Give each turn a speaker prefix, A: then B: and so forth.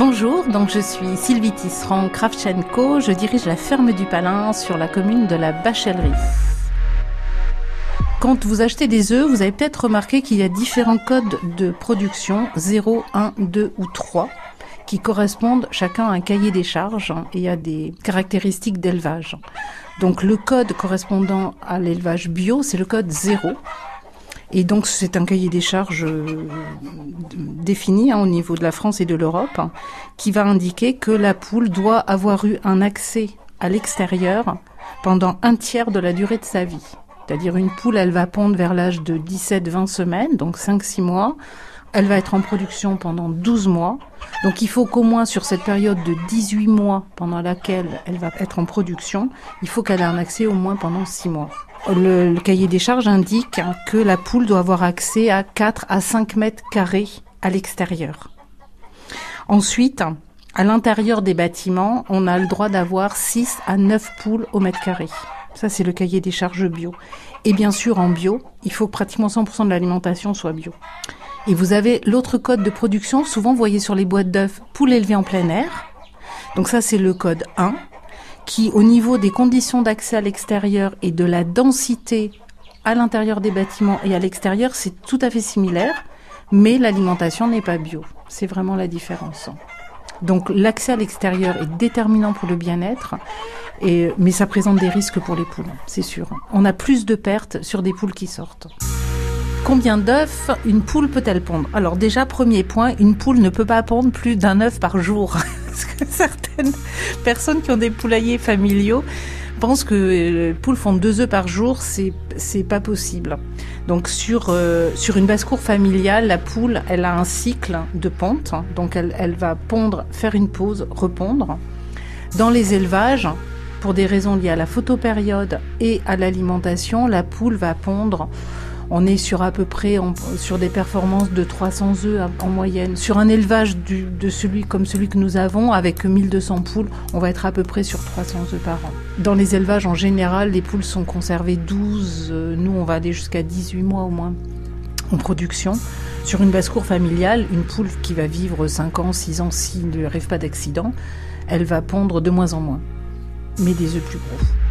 A: Bonjour, donc je suis Sylvie Tisserand Kravchenko, je dirige la ferme du Palin sur la commune de la Bachellerie. Quand vous achetez des œufs, vous avez peut-être remarqué qu'il y a différents codes de production, 0, 1, 2 ou 3, qui correspondent chacun à un cahier des charges et à des caractéristiques d'élevage. Donc le code correspondant à l'élevage bio, c'est le code 0. Et donc c'est un cahier des charges euh, défini hein, au niveau de la France et de l'Europe hein, qui va indiquer que la poule doit avoir eu un accès à l'extérieur pendant un tiers de la durée de sa vie. C'est-à-dire une poule, elle va pondre vers l'âge de 17-20 semaines, donc 5-6 mois. Elle va être en production pendant 12 mois. Donc il faut qu'au moins sur cette période de 18 mois pendant laquelle elle va être en production, il faut qu'elle ait un accès au moins pendant 6 mois. Le, cahier des charges indique que la poule doit avoir accès à 4 à 5 mètres carrés à l'extérieur. Ensuite, à l'intérieur des bâtiments, on a le droit d'avoir 6 à 9 poules au mètre carré. Ça, c'est le cahier des charges bio. Et bien sûr, en bio, il faut que pratiquement 100% de l'alimentation soit bio. Et vous avez l'autre code de production, souvent vous voyez sur les boîtes d'œufs, poule élevée en plein air. Donc ça, c'est le code 1, qui au niveau des conditions d'accès à l'extérieur et de la densité à l'intérieur des bâtiments et à l'extérieur, c'est tout à fait similaire, mais l'alimentation n'est pas bio. C'est vraiment la différence. Donc l'accès à l'extérieur est déterminant pour le bien-être, mais ça présente des risques pour les poules, c'est sûr. On a plus de pertes sur des poules qui sortent. Combien d'œufs une poule peut-elle pondre? Alors déjà, premier point, une poule ne peut pas pondre plus d'un œuf par jour. Certaines personnes qui ont des poulaillers familiaux pensent que les poules font deux œufs par jour, c'est c'est pas possible. Donc sur euh, sur une basse-cour familiale, la poule, elle a un cycle de ponte, donc elle, elle va pondre, faire une pause, repondre. Dans les élevages, pour des raisons liées à la photopériode et à l'alimentation, la poule va pondre on est sur à peu près sur des performances de 300 œufs en moyenne. Sur un élevage de celui comme celui que nous avons, avec 1200 poules, on va être à peu près sur 300 œufs par an. Dans les élevages en général, les poules sont conservées 12, euh, nous on va aller jusqu'à 18 mois au moins en production. Sur une basse-cour familiale, une poule qui va vivre 5 ans, 6 ans s'il ne rêve pas d'accident, elle va pondre de moins en moins, mais des œufs plus gros.